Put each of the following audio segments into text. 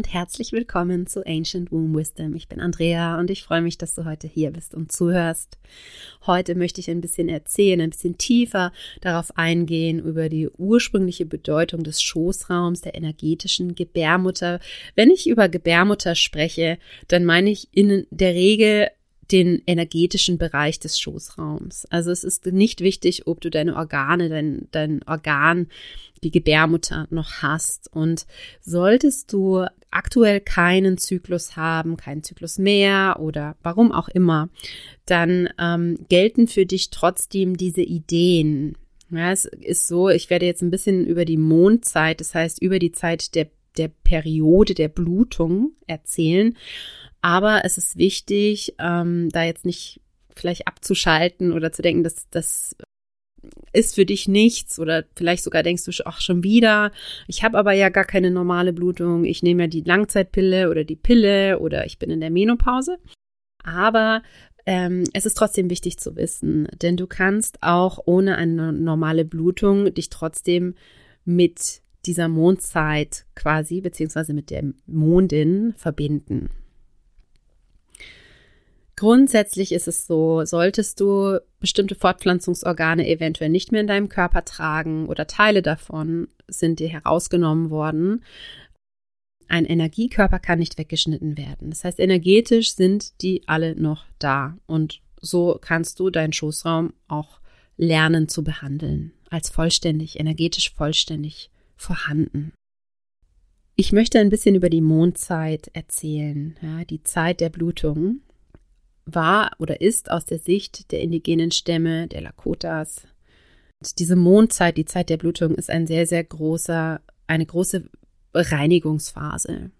und herzlich willkommen zu Ancient Womb Wisdom. Ich bin Andrea und ich freue mich, dass du heute hier bist und zuhörst. Heute möchte ich ein bisschen erzählen, ein bisschen tiefer darauf eingehen über die ursprüngliche Bedeutung des Schoßraums, der energetischen Gebärmutter. Wenn ich über Gebärmutter spreche, dann meine ich in der Regel den energetischen Bereich des Schoßraums. Also es ist nicht wichtig, ob du deine Organe, dein, dein Organ, die Gebärmutter noch hast. Und solltest du aktuell keinen Zyklus haben, keinen Zyklus mehr oder warum auch immer, dann ähm, gelten für dich trotzdem diese Ideen. Ja, es ist so, ich werde jetzt ein bisschen über die Mondzeit, das heißt über die Zeit der, der Periode der Blutung erzählen. Aber es ist wichtig, ähm, da jetzt nicht vielleicht abzuschalten oder zu denken, dass das ist für dich nichts oder vielleicht sogar denkst du, ach schon wieder, ich habe aber ja gar keine normale Blutung, ich nehme ja die Langzeitpille oder die Pille oder ich bin in der Menopause. Aber ähm, es ist trotzdem wichtig zu wissen, denn du kannst auch ohne eine normale Blutung dich trotzdem mit dieser Mondzeit quasi, beziehungsweise mit der Mondin verbinden. Grundsätzlich ist es so, solltest du bestimmte Fortpflanzungsorgane eventuell nicht mehr in deinem Körper tragen oder Teile davon sind dir herausgenommen worden, ein Energiekörper kann nicht weggeschnitten werden. Das heißt, energetisch sind die alle noch da und so kannst du deinen Schoßraum auch lernen zu behandeln, als vollständig, energetisch vollständig vorhanden. Ich möchte ein bisschen über die Mondzeit erzählen, ja, die Zeit der Blutung war oder ist aus der Sicht der indigenen Stämme, der Lakotas. Und diese Mondzeit, die Zeit der Blutung, ist ein sehr, sehr großer, eine große Reinigungsphase.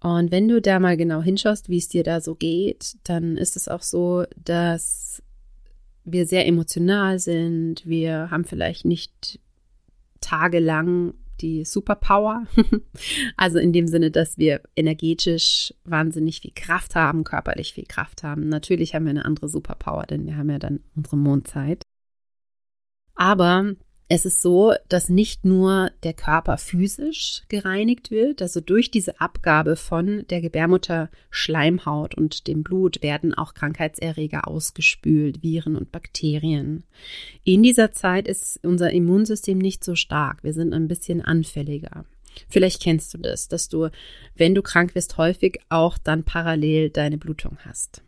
Und wenn du da mal genau hinschaust, wie es dir da so geht, dann ist es auch so, dass wir sehr emotional sind. Wir haben vielleicht nicht tagelang die Superpower. also in dem Sinne, dass wir energetisch wahnsinnig viel Kraft haben, körperlich viel Kraft haben. Natürlich haben wir eine andere Superpower, denn wir haben ja dann unsere Mondzeit. Aber es ist so, dass nicht nur der Körper physisch gereinigt wird, also durch diese Abgabe von der Gebärmutter Schleimhaut und dem Blut werden auch Krankheitserreger ausgespült, Viren und Bakterien. In dieser Zeit ist unser Immunsystem nicht so stark, wir sind ein bisschen anfälliger. Vielleicht kennst du das, dass du, wenn du krank wirst, häufig auch dann parallel deine Blutung hast.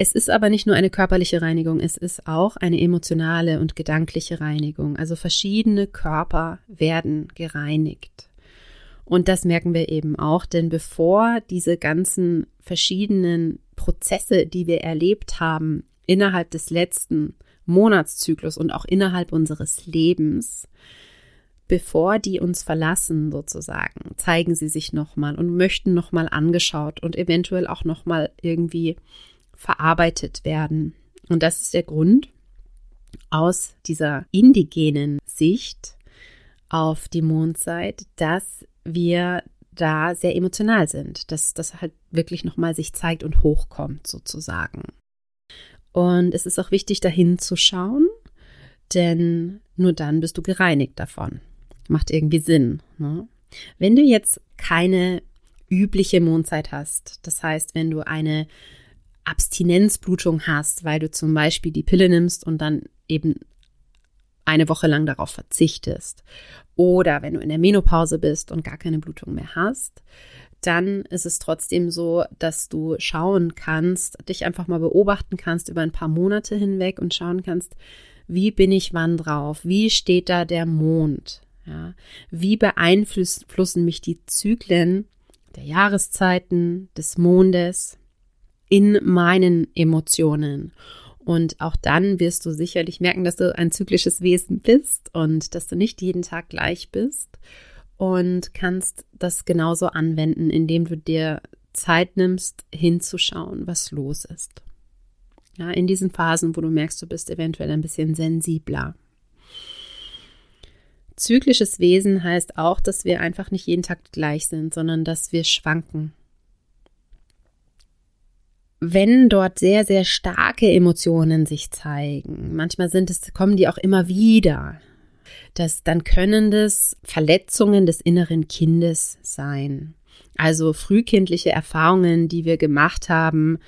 Es ist aber nicht nur eine körperliche Reinigung, es ist auch eine emotionale und gedankliche Reinigung. Also verschiedene Körper werden gereinigt. Und das merken wir eben auch, denn bevor diese ganzen verschiedenen Prozesse, die wir erlebt haben innerhalb des letzten Monatszyklus und auch innerhalb unseres Lebens, bevor die uns verlassen sozusagen, zeigen sie sich nochmal und möchten nochmal angeschaut und eventuell auch nochmal irgendwie verarbeitet werden. Und das ist der Grund aus dieser indigenen Sicht auf die Mondzeit, dass wir da sehr emotional sind, dass das halt wirklich nochmal sich zeigt und hochkommt sozusagen. Und es ist auch wichtig, dahin zu schauen, denn nur dann bist du gereinigt davon. Macht irgendwie Sinn. Ne? Wenn du jetzt keine übliche Mondzeit hast, das heißt, wenn du eine Abstinenzblutung hast, weil du zum Beispiel die Pille nimmst und dann eben eine Woche lang darauf verzichtest. Oder wenn du in der Menopause bist und gar keine Blutung mehr hast, dann ist es trotzdem so, dass du schauen kannst, dich einfach mal beobachten kannst über ein paar Monate hinweg und schauen kannst, wie bin ich wann drauf? Wie steht da der Mond? Ja, wie beeinflussen mich die Zyklen der Jahreszeiten, des Mondes? In meinen Emotionen. Und auch dann wirst du sicherlich merken, dass du ein zyklisches Wesen bist und dass du nicht jeden Tag gleich bist und kannst das genauso anwenden, indem du dir Zeit nimmst, hinzuschauen, was los ist. Ja, in diesen Phasen, wo du merkst, du bist eventuell ein bisschen sensibler. Zyklisches Wesen heißt auch, dass wir einfach nicht jeden Tag gleich sind, sondern dass wir schwanken wenn dort sehr, sehr starke Emotionen sich zeigen, manchmal sind es, kommen die auch immer wieder, das, dann können das Verletzungen des inneren Kindes sein. Also frühkindliche Erfahrungen, die wir gemacht haben,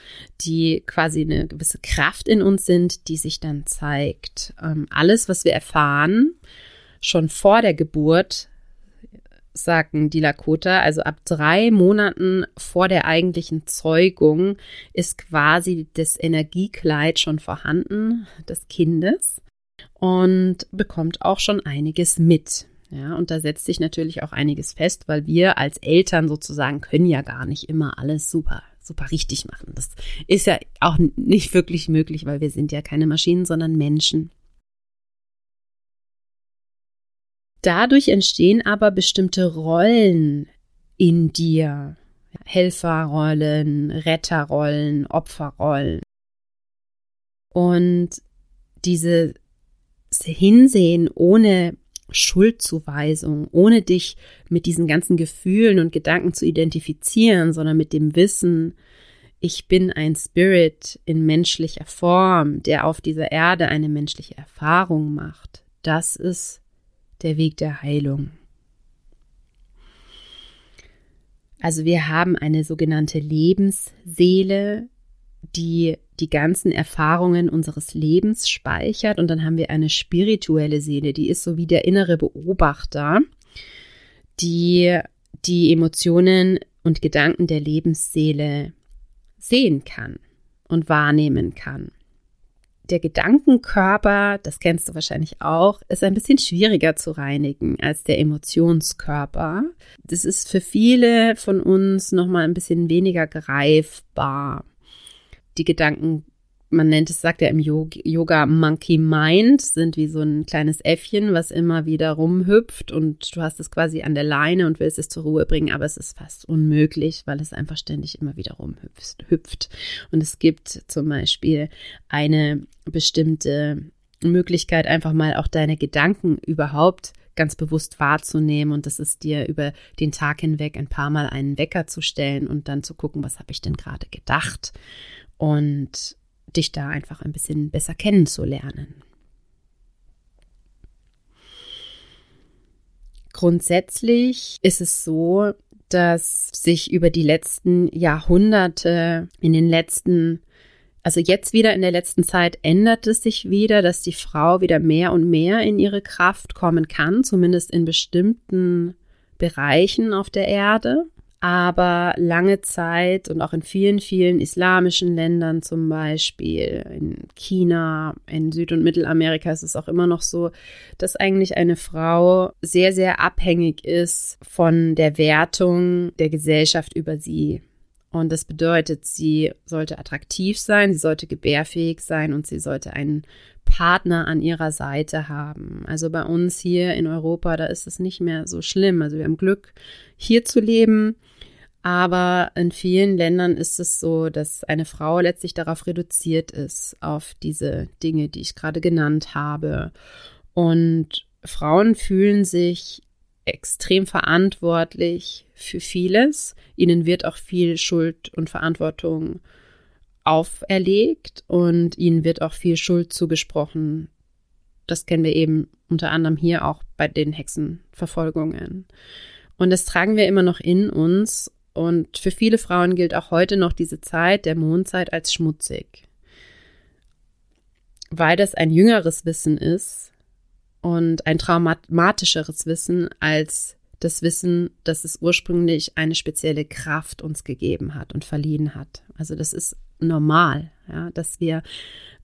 die quasi eine gewisse Kraft in uns sind, die sich dann zeigt. Ähm, alles, was wir erfahren, schon vor der Geburt, sagen die Lakota, also ab drei Monaten vor der eigentlichen Zeugung ist quasi das Energiekleid schon vorhanden des Kindes und bekommt auch schon einiges mit. Ja, und da setzt sich natürlich auch einiges fest, weil wir als Eltern sozusagen können ja gar nicht immer alles super, super richtig machen. Das ist ja auch nicht wirklich möglich, weil wir sind ja keine Maschinen, sondern Menschen. Dadurch entstehen aber bestimmte Rollen in dir. Helferrollen, Retterrollen, Opferrollen. Und diese Hinsehen ohne Schuldzuweisung, ohne dich mit diesen ganzen Gefühlen und Gedanken zu identifizieren, sondern mit dem Wissen, ich bin ein Spirit in menschlicher Form, der auf dieser Erde eine menschliche Erfahrung macht. Das ist der Weg der Heilung. Also wir haben eine sogenannte Lebensseele, die die ganzen Erfahrungen unseres Lebens speichert und dann haben wir eine spirituelle Seele, die ist so wie der innere Beobachter, die die Emotionen und Gedanken der Lebensseele sehen kann und wahrnehmen kann. Der Gedankenkörper, das kennst du wahrscheinlich auch, ist ein bisschen schwieriger zu reinigen als der Emotionskörper. Das ist für viele von uns nochmal ein bisschen weniger greifbar die Gedanken, man nennt es, sagt er im Yoga, Monkey Mind, sind wie so ein kleines Äffchen, was immer wieder rumhüpft und du hast es quasi an der Leine und willst es zur Ruhe bringen, aber es ist fast unmöglich, weil es einfach ständig immer wieder rumhüpft. Und es gibt zum Beispiel eine bestimmte Möglichkeit, einfach mal auch deine Gedanken überhaupt ganz bewusst wahrzunehmen und das ist dir über den Tag hinweg ein paar Mal einen Wecker zu stellen und dann zu gucken, was habe ich denn gerade gedacht und dich da einfach ein bisschen besser kennenzulernen. Grundsätzlich ist es so, dass sich über die letzten Jahrhunderte, in den letzten, also jetzt wieder in der letzten Zeit ändert es sich wieder, dass die Frau wieder mehr und mehr in ihre Kraft kommen kann, zumindest in bestimmten Bereichen auf der Erde. Aber lange Zeit und auch in vielen, vielen islamischen Ländern zum Beispiel, in China, in Süd- und Mittelamerika ist es auch immer noch so, dass eigentlich eine Frau sehr, sehr abhängig ist von der Wertung der Gesellschaft über sie. Und das bedeutet, sie sollte attraktiv sein, sie sollte gebärfähig sein und sie sollte einen Partner an ihrer Seite haben. Also bei uns hier in Europa, da ist es nicht mehr so schlimm. Also wir haben Glück, hier zu leben. Aber in vielen Ländern ist es so, dass eine Frau letztlich darauf reduziert ist, auf diese Dinge, die ich gerade genannt habe. Und Frauen fühlen sich extrem verantwortlich für vieles. Ihnen wird auch viel Schuld und Verantwortung auferlegt und ihnen wird auch viel Schuld zugesprochen. Das kennen wir eben unter anderem hier auch bei den Hexenverfolgungen. Und das tragen wir immer noch in uns und für viele Frauen gilt auch heute noch diese Zeit der Mondzeit als schmutzig. Weil das ein jüngeres Wissen ist und ein traumatischeres Wissen als das Wissen, dass es ursprünglich eine spezielle Kraft uns gegeben hat und verliehen hat. Also das ist normal, ja, dass wir,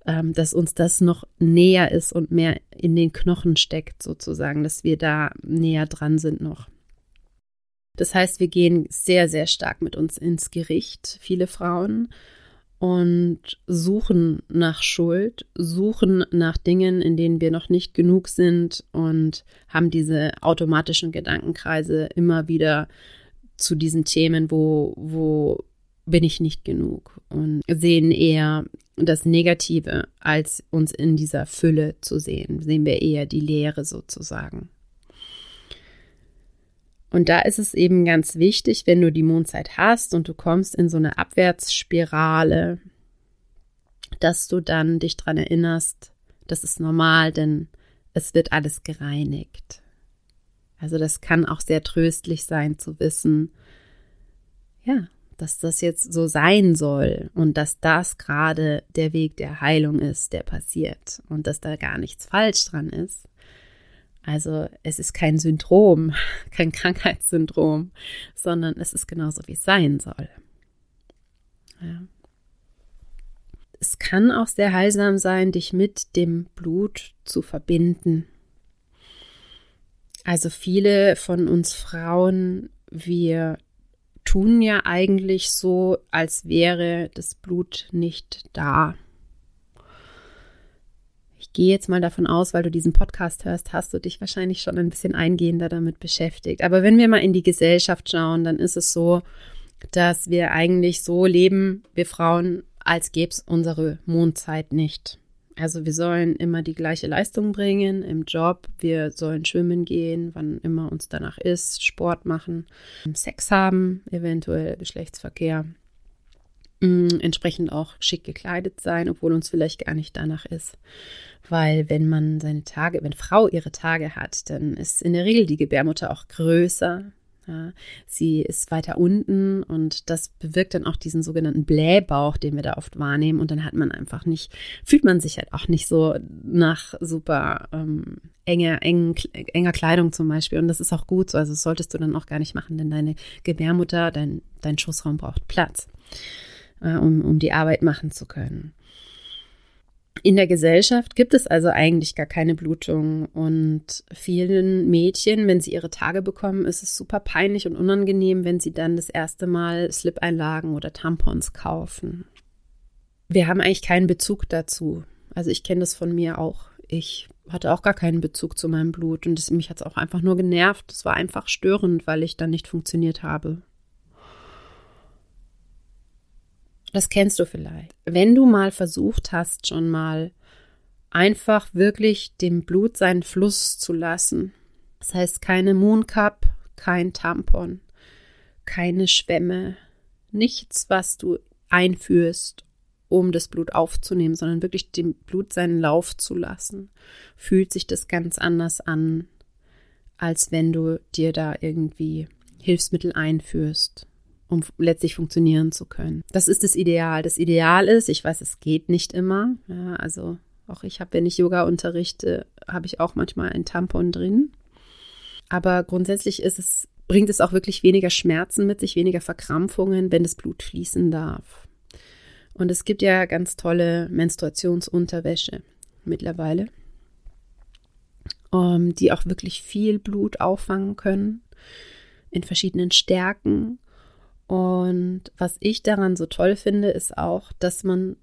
ähm, dass uns das noch näher ist und mehr in den Knochen steckt sozusagen, dass wir da näher dran sind noch. Das heißt, wir gehen sehr, sehr stark mit uns ins Gericht, viele Frauen, und suchen nach Schuld, suchen nach Dingen, in denen wir noch nicht genug sind und haben diese automatischen Gedankenkreise immer wieder zu diesen Themen, wo, wo bin ich nicht genug und sehen eher das Negative, als uns in dieser Fülle zu sehen, sehen wir eher die Leere sozusagen. Und da ist es eben ganz wichtig, wenn du die Mondzeit hast und du kommst in so eine Abwärtsspirale, dass du dann dich dran erinnerst, das ist normal, denn es wird alles gereinigt. Also das kann auch sehr tröstlich sein zu wissen, ja, dass das jetzt so sein soll und dass das gerade der Weg der Heilung ist, der passiert und dass da gar nichts falsch dran ist. Also es ist kein Syndrom, kein Krankheitssyndrom, sondern es ist genauso, wie es sein soll. Ja. Es kann auch sehr heilsam sein, dich mit dem Blut zu verbinden. Also viele von uns Frauen, wir tun ja eigentlich so, als wäre das Blut nicht da. Ich gehe jetzt mal davon aus, weil du diesen Podcast hörst, hast du dich wahrscheinlich schon ein bisschen eingehender damit beschäftigt. Aber wenn wir mal in die Gesellschaft schauen, dann ist es so, dass wir eigentlich so leben, wir Frauen, als gäbe es unsere Mondzeit nicht. Also wir sollen immer die gleiche Leistung bringen im Job. Wir sollen schwimmen gehen, wann immer uns danach ist, Sport machen, Sex haben, eventuell Geschlechtsverkehr. Mm, entsprechend auch schick gekleidet sein, obwohl uns vielleicht gar nicht danach ist. Weil wenn man seine Tage, wenn Frau ihre Tage hat, dann ist in der Regel die Gebärmutter auch größer, ja, sie ist weiter unten und das bewirkt dann auch diesen sogenannten Blähbauch, den wir da oft wahrnehmen. Und dann hat man einfach nicht, fühlt man sich halt auch nicht so nach super ähm, enger, engen, enger Kleidung zum Beispiel. Und das ist auch gut so. Also das solltest du dann auch gar nicht machen, denn deine Gebärmutter, dein, dein Schussraum braucht Platz, äh, um, um die Arbeit machen zu können. In der Gesellschaft gibt es also eigentlich gar keine Blutung und vielen Mädchen, wenn sie ihre Tage bekommen, ist es super peinlich und unangenehm, wenn sie dann das erste Mal Slip-Einlagen oder Tampons kaufen. Wir haben eigentlich keinen Bezug dazu. Also ich kenne das von mir auch. Ich hatte auch gar keinen Bezug zu meinem Blut und das, mich hat es auch einfach nur genervt. Es war einfach störend, weil ich dann nicht funktioniert habe. Das kennst du vielleicht. Wenn du mal versucht hast, schon mal einfach wirklich dem Blut seinen Fluss zu lassen. Das heißt, keine Mooncup, kein Tampon, keine Schwämme, nichts, was du einführst, um das Blut aufzunehmen, sondern wirklich dem Blut seinen Lauf zu lassen, fühlt sich das ganz anders an, als wenn du dir da irgendwie Hilfsmittel einführst um letztlich funktionieren zu können. Das ist das Ideal. Das Ideal ist, ich weiß, es geht nicht immer. Ja, also auch ich habe, wenn ich Yoga unterrichte, habe ich auch manchmal ein Tampon drin. Aber grundsätzlich ist es, bringt es auch wirklich weniger Schmerzen mit sich, weniger Verkrampfungen, wenn das Blut fließen darf. Und es gibt ja ganz tolle Menstruationsunterwäsche mittlerweile, um, ähm, die auch wirklich viel Blut auffangen können in verschiedenen Stärken und was ich daran so toll finde, ist auch, dass man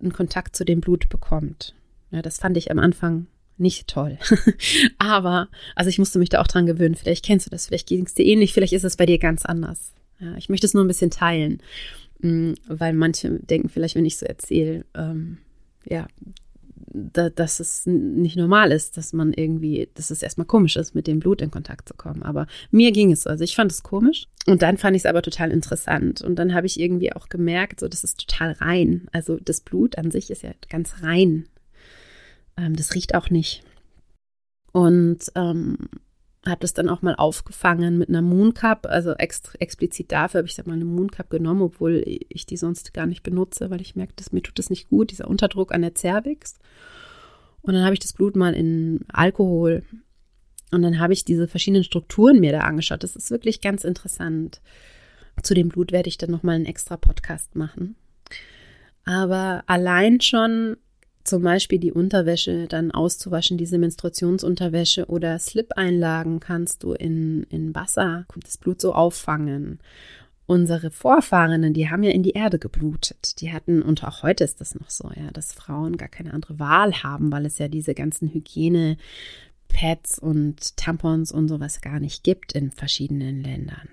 einen Kontakt zu dem Blut bekommt. Ja, das fand ich am Anfang nicht toll. Aber, also ich musste mich da auch dran gewöhnen. Vielleicht kennst du das, vielleicht ging es dir ähnlich, vielleicht ist es bei dir ganz anders. Ja, ich möchte es nur ein bisschen teilen, mm, weil manche denken vielleicht, wenn ich so erzähle, ähm, ja, da, dass es nicht normal ist, dass man irgendwie, dass es erstmal komisch ist, mit dem Blut in Kontakt zu kommen. Aber mir ging es so. Also ich fand es komisch. Und dann fand ich es aber total interessant. Und dann habe ich irgendwie auch gemerkt, so, das ist total rein. Also das Blut an sich ist ja ganz rein. Ähm, das riecht auch nicht. Und ähm, habe das dann auch mal aufgefangen mit einer Moon Cup, also ex explizit dafür habe ich sag mal eine Moon Cup genommen, obwohl ich die sonst gar nicht benutze, weil ich merke, dass mir tut das nicht gut, dieser Unterdruck an der Cervix. Und dann habe ich das Blut mal in Alkohol und dann habe ich diese verschiedenen Strukturen mir da angeschaut. Das ist wirklich ganz interessant. Zu dem Blut werde ich dann noch mal einen extra Podcast machen. Aber allein schon zum Beispiel die Unterwäsche dann auszuwaschen, diese Menstruationsunterwäsche oder Slip-Einlagen kannst du in, in Wasser, das Blut so auffangen. Unsere Vorfahren, die haben ja in die Erde geblutet. Die hatten, und auch heute ist das noch so, ja, dass Frauen gar keine andere Wahl haben, weil es ja diese ganzen Hygiene, Pads und Tampons und sowas gar nicht gibt in verschiedenen Ländern.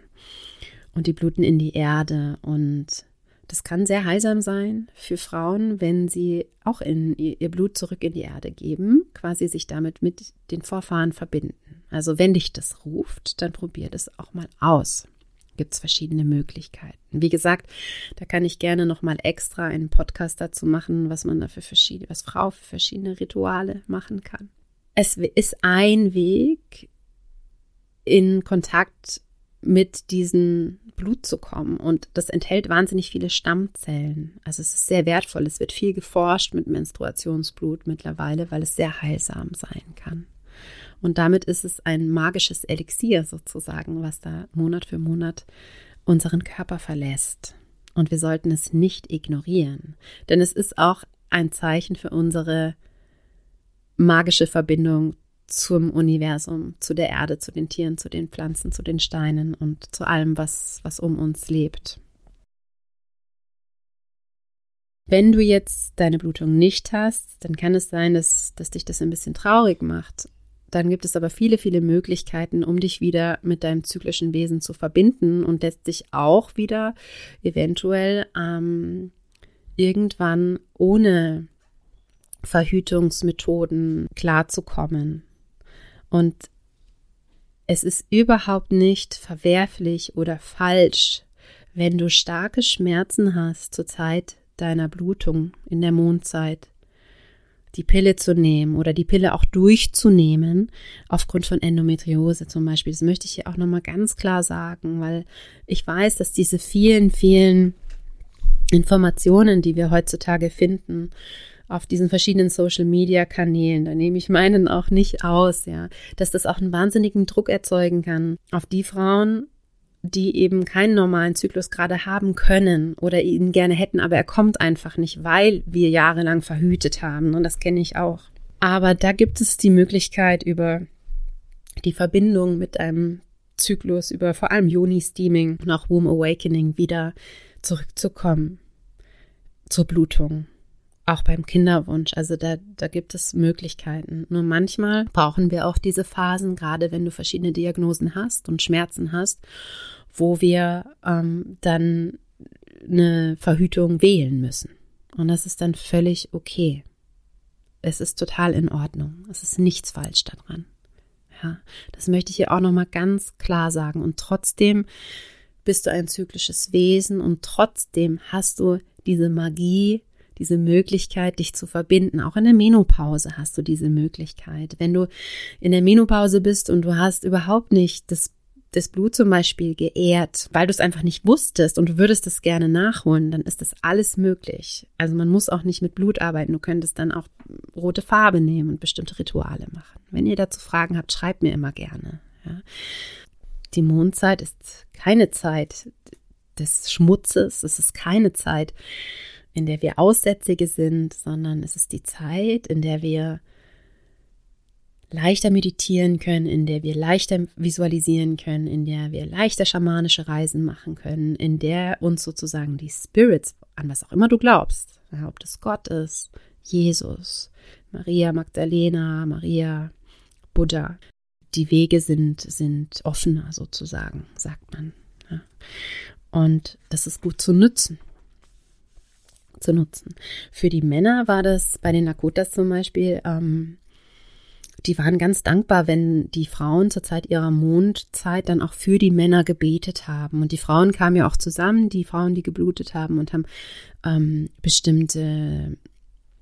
Und die bluten in die Erde und das kann sehr heilsam sein für Frauen, wenn sie auch in ihr Blut zurück in die Erde geben, quasi sich damit mit den Vorfahren verbinden. Also wenn dich das ruft, dann probier das auch mal aus. Gibt es verschiedene Möglichkeiten. Wie gesagt, da kann ich gerne noch mal extra einen Podcast dazu machen, was man da für verschiedene, was Frau für verschiedene Rituale machen kann. es ist ein Weg, in Kontakt mit diesem Blut zu kommen. Und das enthält wahnsinnig viele Stammzellen. Also es ist sehr wertvoll. Es wird viel geforscht mit Menstruationsblut mittlerweile, weil es sehr heilsam sein kann. Und damit ist es ein magisches Elixier sozusagen, was da Monat für Monat unseren Körper verlässt. Und wir sollten es nicht ignorieren, denn es ist auch ein Zeichen für unsere magische Verbindung zum Universum, zu der Erde, zu den Tieren, zu den Pflanzen, zu den Steinen und zu allem, was, was um uns lebt. Wenn du jetzt deine Blutung nicht hast, dann kann es sein, dass, dass dich das ein bisschen traurig macht. Dann gibt es aber viele, viele Möglichkeiten, um dich wieder mit deinem zyklischen Wesen zu verbinden und letztlich auch wieder eventuell ähm, irgendwann ohne Verhütungsmethoden klarzukommen. Und es ist überhaupt nicht verwerflich oder falsch, wenn du starke Schmerzen hast zur Zeit deiner Blutung in der Mondzeit, die Pille zu nehmen oder die Pille auch durchzunehmen, aufgrund von Endometriose zum Beispiel. Das möchte ich hier auch nochmal ganz klar sagen, weil ich weiß, dass diese vielen, vielen Informationen, die wir heutzutage finden, auf diesen verschiedenen Social Media Kanälen, da nehme ich meinen auch nicht aus, ja, dass das auch einen wahnsinnigen Druck erzeugen kann auf die Frauen, die eben keinen normalen Zyklus gerade haben können oder ihn gerne hätten, aber er kommt einfach nicht, weil wir jahrelang verhütet haben. Und das kenne ich auch. Aber da gibt es die Möglichkeit über die Verbindung mit einem Zyklus, über vor allem Joni-Steaming und auch Womb Awakening wieder zurückzukommen zur Blutung auch beim Kinderwunsch. Also da, da gibt es Möglichkeiten. Nur manchmal brauchen wir auch diese Phasen, gerade wenn du verschiedene Diagnosen hast und Schmerzen hast, wo wir ähm, dann eine Verhütung wählen müssen. Und das ist dann völlig okay. Es ist total in Ordnung. Es ist nichts falsch daran. Ja, das möchte ich hier auch nochmal ganz klar sagen. Und trotzdem bist du ein zyklisches Wesen und trotzdem hast du diese Magie diese Möglichkeit, dich zu verbinden. Auch in der Menopause hast du diese Möglichkeit. Wenn du in der Menopause bist und du hast überhaupt nicht das das Blut zum Beispiel geehrt, weil du es einfach nicht wusstest und du würdest es gerne nachholen, dann ist das alles möglich. Also man muss auch nicht mit Blut arbeiten. Du könntest dann auch rote Farbe nehmen und bestimmte Rituale machen. Wenn ihr dazu Fragen habt, schreibt mir immer gerne. Ja. Die Mondzeit ist keine Zeit des Schmutzes. Es ist keine Zeit, in der wir Aussätzige sind, sondern es ist die Zeit, in der wir leichter meditieren können, in der wir leichter visualisieren können, in der wir leichter schamanische Reisen machen können, in der uns sozusagen die Spirits, an was auch immer du glaubst, ja, ob das Gott ist, Jesus, Maria Magdalena, Maria, Buddha, die Wege sind, sind offener sozusagen, sagt man. Und das ist gut zu nützen zu nutzen. Für die Männer war das bei den Lakotas zum Beispiel, ähm, die waren ganz dankbar, wenn die Frauen zur Zeit ihrer Mondzeit dann auch für die Männer gebetet haben. Und die Frauen kamen ja auch zusammen, die Frauen, die geblutet haben und haben ähm, bestimmte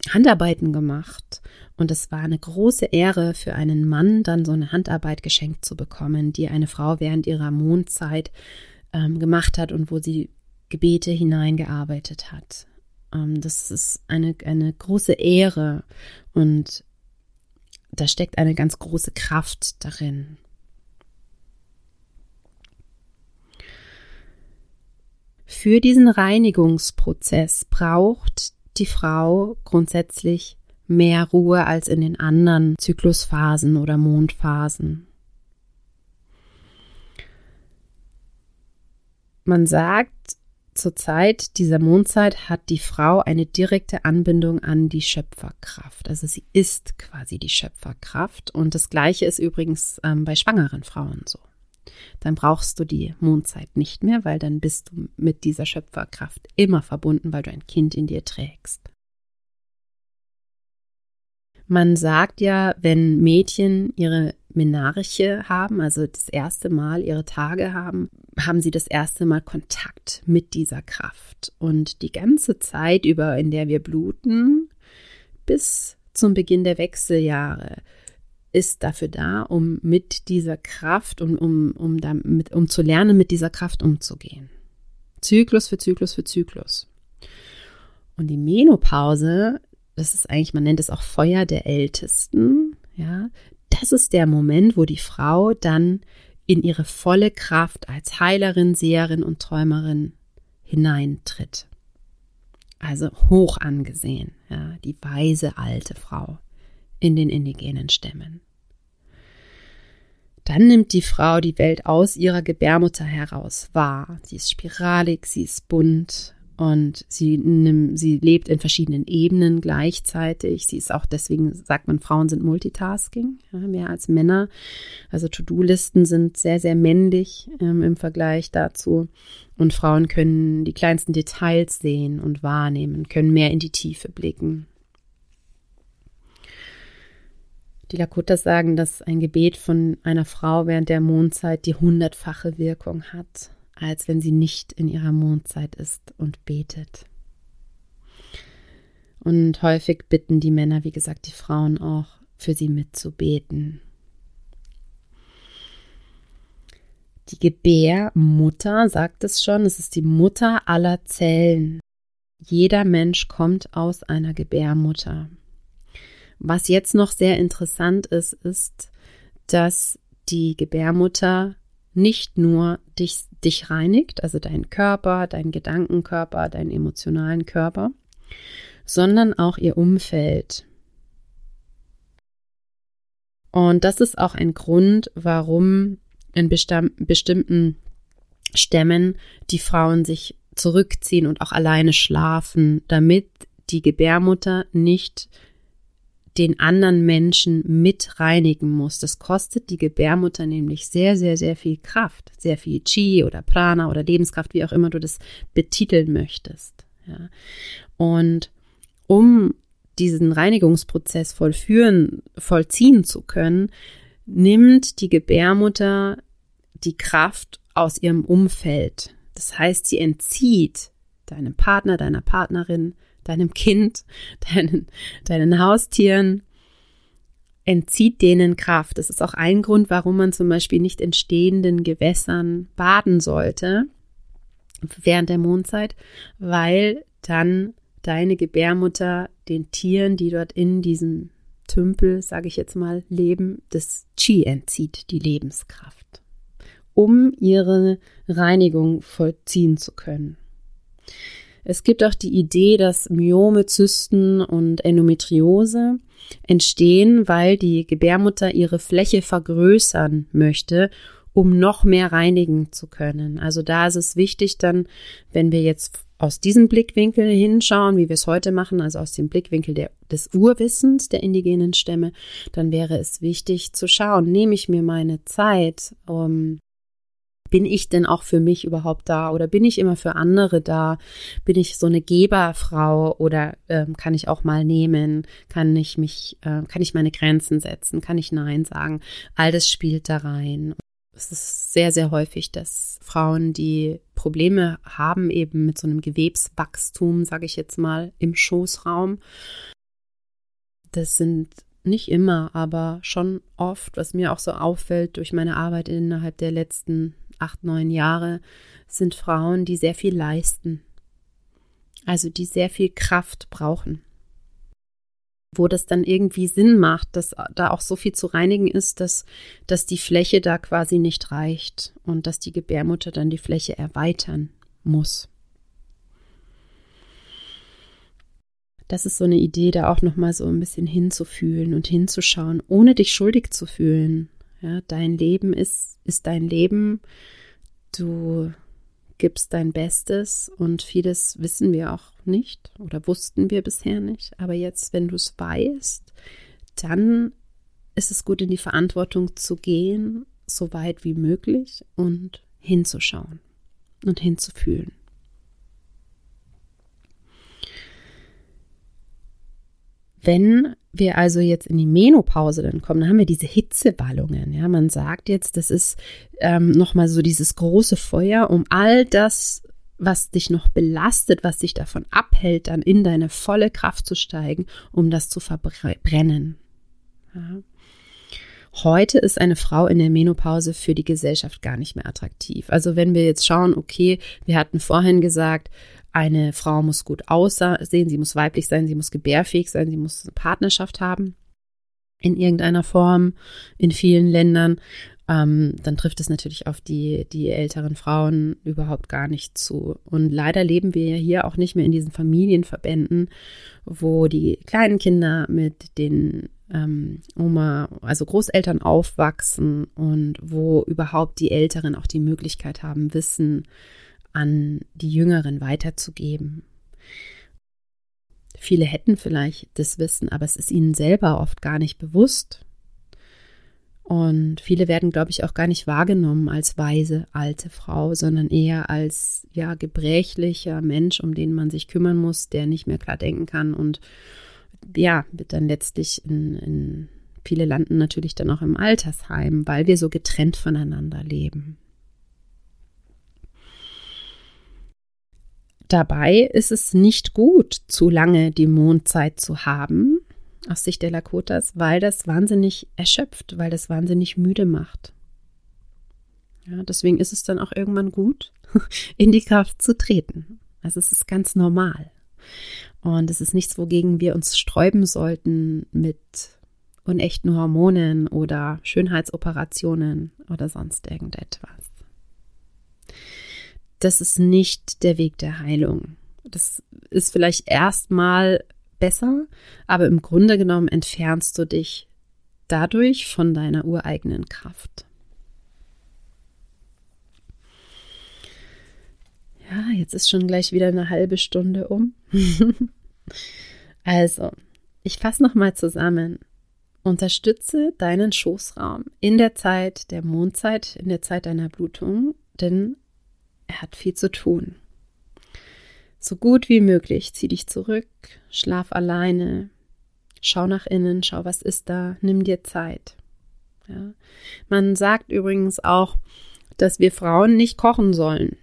Handarbeiten gemacht. Und es war eine große Ehre für einen Mann, dann so eine Handarbeit geschenkt zu bekommen, die eine Frau während ihrer Mondzeit ähm, gemacht hat und wo sie Gebete hineingearbeitet hat. Ähm, das ist eine, eine große Ehre und da steckt eine ganz große Kraft darin. Für diesen Reinigungsprozess braucht die Frau grundsätzlich mehr Ruhe als in den anderen Zyklusphasen oder Mondphasen. Man sagt, zur Zeit dieser Mondzeit hat die Frau eine direkte Anbindung an die Schöpferkraft. Also sie ist quasi die Schöpferkraft. Und das Gleiche ist übrigens ähm, bei schwangeren Frauen so. Dann brauchst du die Mondzeit nicht mehr, weil dann bist du mit dieser Schöpferkraft immer verbunden, weil du ein Kind in dir trägst. Man sagt ja, wenn Mädchen ihre Menarche haben, also das erste Mal ihre Tage haben, haben sie das erste Mal Kontakt mit dieser Kraft. Und die ganze Zeit über, in der wir bluten, bis zum Beginn der Wechseljahre, ist dafür da, um mit dieser Kraft und um, um, damit, um zu lernen, mit dieser Kraft umzugehen. Zyklus für Zyklus für Zyklus. Und die Menopause, das ist eigentlich, man nennt es auch Feuer der Ältesten, ja, das ist der Moment, wo die Frau dann in ihre volle Kraft als Heilerin, Seherin und Träumerin hineintritt. Also hoch angesehen, ja, die weise alte Frau in den indigenen Stämmen. Dann nimmt die Frau die Welt aus ihrer Gebärmutter heraus wahr. Sie ist spiralig, sie ist bunt und sie, nimmt, sie lebt in verschiedenen Ebenen gleichzeitig. Sie ist auch deswegen, sagt man, Frauen sind Multitasking, ja, mehr als Männer. Also To-Do-Listen sind sehr, sehr männlich ähm, im Vergleich dazu. Und Frauen können die kleinsten Details sehen und wahrnehmen, können mehr in die Tiefe blicken. Die Lakotas sagen, dass ein Gebet von einer Frau während der Mondzeit die hundertfache Wirkung hat, als wenn sie nicht in ihrer Mondzeit ist und betet. Und häufig bitten die Männer, wie gesagt, die Frauen auch, für sie mitzubeten. Die Gebärmutter sagt es schon, es ist die Mutter aller Zellen. Jeder Mensch kommt aus einer Gebärmutter. Was jetzt noch sehr interessant ist, ist, dass die Gebärmutter nicht nur dich, dich reinigt, also deinen Körper, deinen Gedankenkörper, deinen emotionalen Körper, sondern auch ihr Umfeld. Und das ist auch ein Grund, warum in bestimmten Stämmen die Frauen sich zurückziehen und auch alleine schlafen, damit die Gebärmutter nicht den anderen Menschen mit reinigen muss. Das kostet die Gebärmutter nämlich sehr, sehr, sehr viel Kraft, sehr viel Chi oder Prana oder Lebenskraft, wie auch immer du das betiteln möchtest. Ja. Und um diesen Reinigungsprozess vollführen, vollziehen zu können, nimmt die Gebärmutter die Kraft aus ihrem Umfeld. Das heißt, sie entzieht deinem Partner, deiner Partnerin, deinem Kind, deinen, deinen Haustieren, entzieht denen Kraft. Das ist auch ein Grund, warum man zum Beispiel nicht in stehenden Gewässern baden sollte während der Mondzeit, weil dann deine Gebärmutter den Tieren, die dort in diesem Tümpel, sage ich jetzt mal, leben, das Qi entzieht, die Lebenskraft, um ihre Reinigung vollziehen zu können. Es gibt auch die Idee, dass Myome, Zysten und Endometriose entstehen, weil die Gebärmutter ihre Fläche vergrößern möchte, um noch mehr reinigen zu können. Also da ist es wichtig dann, wenn wir jetzt aus diesem Blickwinkel hinschauen, wie wir es heute machen, also aus dem Blickwinkel der, des Urwissens der indigenen Stämme, dann wäre es wichtig zu schauen, nehme ich mir meine Zeit, um bin ich denn auch für mich überhaupt da oder bin ich immer für andere da? Bin ich so eine Geberfrau oder ähm, kann ich auch mal nehmen? Kann ich mich, äh, kann ich meine Grenzen setzen? Kann ich Nein sagen? All das spielt da rein. Es ist sehr, sehr häufig, dass Frauen, die Probleme haben, eben mit so einem Gewebswachstum, sage ich jetzt mal, im Schoßraum, das sind nicht immer, aber schon oft, was mir auch so auffällt durch meine Arbeit innerhalb der letzten acht, neun Jahre sind Frauen, die sehr viel leisten. Also die sehr viel Kraft brauchen. Wo das dann irgendwie Sinn macht, dass da auch so viel zu reinigen ist, dass, dass die Fläche da quasi nicht reicht und dass die Gebärmutter dann die Fläche erweitern muss. Das ist so eine Idee, da auch nochmal so ein bisschen hinzufühlen und hinzuschauen, ohne dich schuldig zu fühlen. Ja, dein Leben ist, ist dein Leben. Du gibst dein Bestes und vieles wissen wir auch nicht oder wussten wir bisher nicht. Aber jetzt, wenn du es weißt, dann ist es gut, in die Verantwortung zu gehen, so weit wie möglich und hinzuschauen und hinzufühlen. Wenn wir also jetzt in die Menopause dann kommen, dann haben wir diese Hitzewallungen. Ja, man sagt jetzt, das ist ähm, nochmal so dieses große Feuer, um all das, was dich noch belastet, was dich davon abhält, dann in deine volle Kraft zu steigen, um das zu verbrennen. Ja. Heute ist eine Frau in der Menopause für die Gesellschaft gar nicht mehr attraktiv. Also wenn wir jetzt schauen, okay, wir hatten vorhin gesagt, eine Frau muss gut aussehen, sie muss weiblich sein, sie muss gebärfähig sein, sie muss eine Partnerschaft haben in irgendeiner Form in vielen Ländern, ähm, dann trifft es natürlich auf die, die älteren Frauen überhaupt gar nicht zu. Und leider leben wir ja hier auch nicht mehr in diesen Familienverbänden, wo die kleinen Kinder mit den ähm, Oma, also Großeltern aufwachsen und wo überhaupt die Älteren auch die Möglichkeit haben, Wissen an die Jüngeren weiterzugeben. Viele hätten vielleicht das Wissen, aber es ist ihnen selber oft gar nicht bewusst. Und viele werden, glaube ich, auch gar nicht wahrgenommen als weise alte Frau, sondern eher als ja gebrechlicher Mensch, um den man sich kümmern muss, der nicht mehr klar denken kann und ja, wird dann letztlich in, in viele landen natürlich dann auch im Altersheim, weil wir so getrennt voneinander leben. Dabei ist es nicht gut, zu lange die Mondzeit zu haben, aus Sicht der Lakotas, weil das wahnsinnig erschöpft, weil das wahnsinnig müde macht. Ja, deswegen ist es dann auch irgendwann gut, in die Kraft zu treten. Also es ist ganz normal. Und es ist nichts, wogegen wir uns sträuben sollten mit unechten Hormonen oder Schönheitsoperationen oder sonst irgendetwas. Das ist nicht der Weg der Heilung. Das ist vielleicht erstmal besser, aber im Grunde genommen entfernst du dich dadurch von deiner ureigenen Kraft. Ja, jetzt ist schon gleich wieder eine halbe Stunde um. also, ich fasse nochmal zusammen. Unterstütze deinen Schoßraum in der Zeit der Mondzeit, in der Zeit deiner Blutung, denn er hat viel zu tun. So gut wie möglich zieh dich zurück, schlaf alleine, schau nach innen, schau, was ist da, nimm dir Zeit. Ja. Man sagt übrigens auch, dass wir Frauen nicht kochen sollen,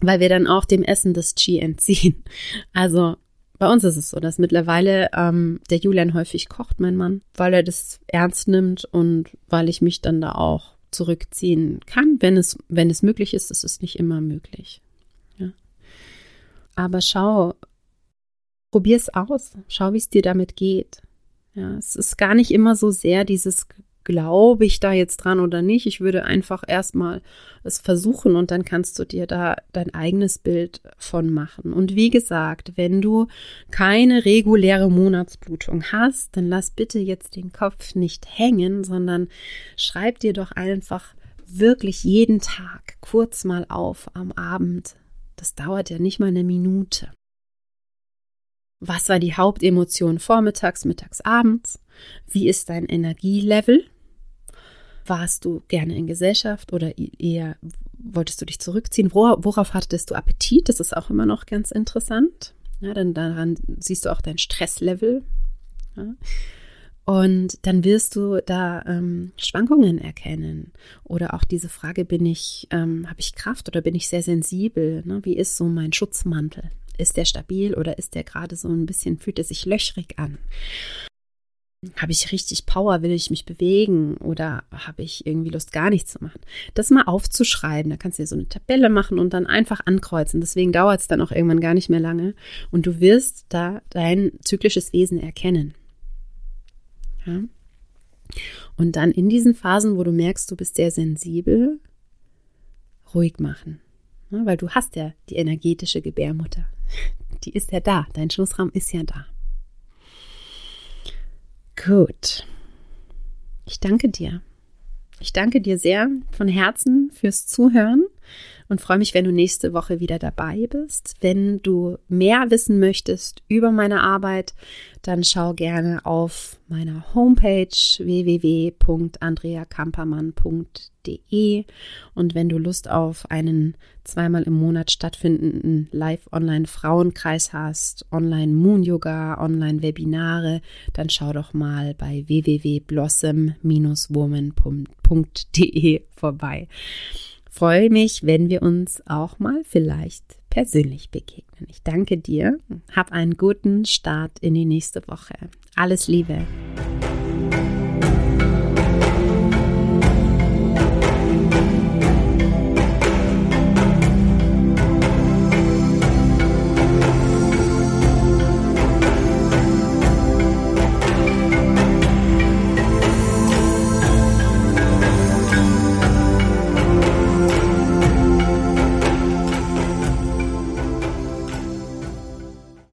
weil wir dann auch dem Essen das Qi entziehen. Also bei uns ist es so, dass mittlerweile ähm, der Julian häufig kocht, mein Mann, weil er das ernst nimmt und weil ich mich dann da auch zurückziehen kann, wenn es, wenn es möglich ist. Es ist nicht immer möglich. Aber schau, probier es aus. Schau, wie es dir damit geht. Ja, es ist gar nicht immer so sehr dieses glaube ich da jetzt dran oder nicht. Ich würde einfach erstmal es versuchen und dann kannst du dir da dein eigenes Bild von machen. Und wie gesagt, wenn du keine reguläre Monatsblutung hast, dann lass bitte jetzt den Kopf nicht hängen, sondern schreib dir doch einfach wirklich jeden Tag kurz mal auf am Abend, das dauert ja nicht mal eine Minute. Was war die Hauptemotion vormittags, mittags, abends? Wie ist dein Energielevel? Warst du gerne in Gesellschaft oder eher wolltest du dich zurückziehen? Worauf hattest du Appetit? Das ist auch immer noch ganz interessant. Ja, dann daran siehst du auch dein Stresslevel. Ja. Und dann wirst du da ähm, Schwankungen erkennen. Oder auch diese Frage, bin ich, ähm, habe ich Kraft oder bin ich sehr sensibel? Ne? Wie ist so mein Schutzmantel? Ist der stabil oder ist der gerade so ein bisschen, fühlt er sich löchrig an? Habe ich richtig Power? Will ich mich bewegen? Oder habe ich irgendwie Lust, gar nichts zu machen? Das mal aufzuschreiben. Da kannst du dir so eine Tabelle machen und dann einfach ankreuzen. Deswegen dauert es dann auch irgendwann gar nicht mehr lange. Und du wirst da dein zyklisches Wesen erkennen. Ja? Und dann in diesen Phasen, wo du merkst, du bist sehr sensibel, ruhig machen. Ja, weil du hast ja die energetische Gebärmutter. Die ist ja da. Dein Schoßraum ist ja da. Gut. Ich danke dir. Ich danke dir sehr von Herzen fürs Zuhören und freue mich, wenn du nächste Woche wieder dabei bist. Wenn du mehr wissen möchtest über meine Arbeit, dann schau gerne auf meiner Homepage www.andreakampermann.de und wenn du Lust auf einen zweimal im Monat stattfindenden Live-Online-Frauenkreis hast, Online-Moon-Yoga, Online-Webinare, dann schau doch mal bei www.blossom-woman.de vorbei freue mich, wenn wir uns auch mal vielleicht persönlich begegnen. Ich danke dir. Hab einen guten Start in die nächste Woche. Alles Liebe.